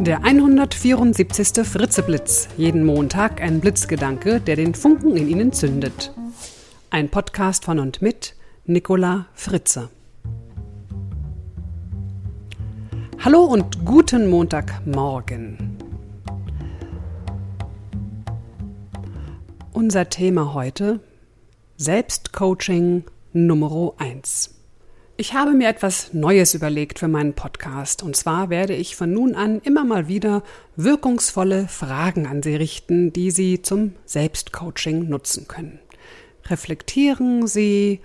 Der 174. Fritzeblitz. Jeden Montag ein Blitzgedanke, der den Funken in Ihnen zündet. Ein Podcast von und mit Nicola Fritze. Hallo und guten Montagmorgen. Unser Thema heute Selbstcoaching Nummer 1. Ich habe mir etwas Neues überlegt für meinen Podcast. Und zwar werde ich von nun an immer mal wieder wirkungsvolle Fragen an Sie richten, die Sie zum Selbstcoaching nutzen können. Reflektieren Sie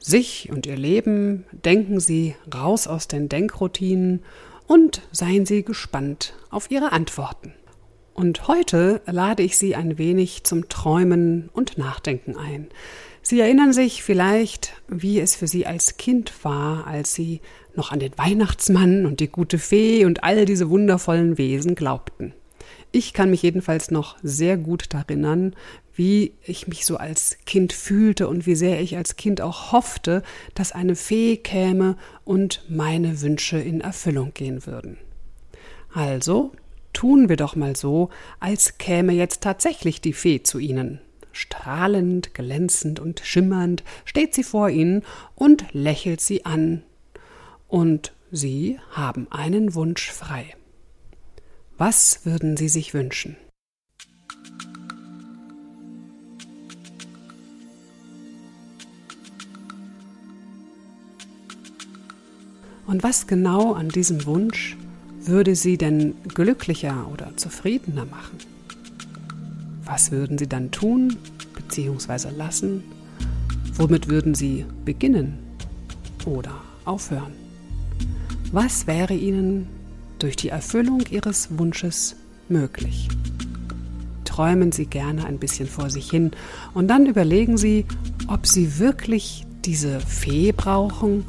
sich und Ihr Leben, denken Sie raus aus den Denkroutinen und seien Sie gespannt auf Ihre Antworten. Und heute lade ich Sie ein wenig zum Träumen und Nachdenken ein. Sie erinnern sich vielleicht, wie es für Sie als Kind war, als Sie noch an den Weihnachtsmann und die gute Fee und all diese wundervollen Wesen glaubten. Ich kann mich jedenfalls noch sehr gut erinnern, wie ich mich so als Kind fühlte und wie sehr ich als Kind auch hoffte, dass eine Fee käme und meine Wünsche in Erfüllung gehen würden. Also tun wir doch mal so, als käme jetzt tatsächlich die Fee zu Ihnen Strahlend, glänzend und schimmernd steht sie vor ihnen und lächelt sie an. Und sie haben einen Wunsch frei. Was würden Sie sich wünschen? Und was genau an diesem Wunsch würde Sie denn glücklicher oder zufriedener machen? Was würden Sie dann tun bzw. lassen? Womit würden Sie beginnen oder aufhören? Was wäre Ihnen durch die Erfüllung Ihres Wunsches möglich? Träumen Sie gerne ein bisschen vor sich hin und dann überlegen Sie, ob Sie wirklich diese Fee brauchen,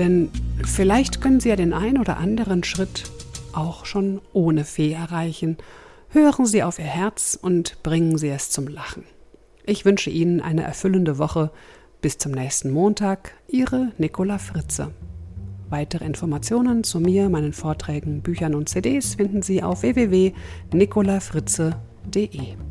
denn vielleicht können Sie ja den ein oder anderen Schritt auch schon ohne Fee erreichen Hören Sie auf Ihr Herz und bringen Sie es zum Lachen. Ich wünsche Ihnen eine erfüllende Woche. Bis zum nächsten Montag. Ihre Nicola Fritze. Weitere Informationen zu mir, meinen Vorträgen, Büchern und CDs finden Sie auf www.nicolafritze.de.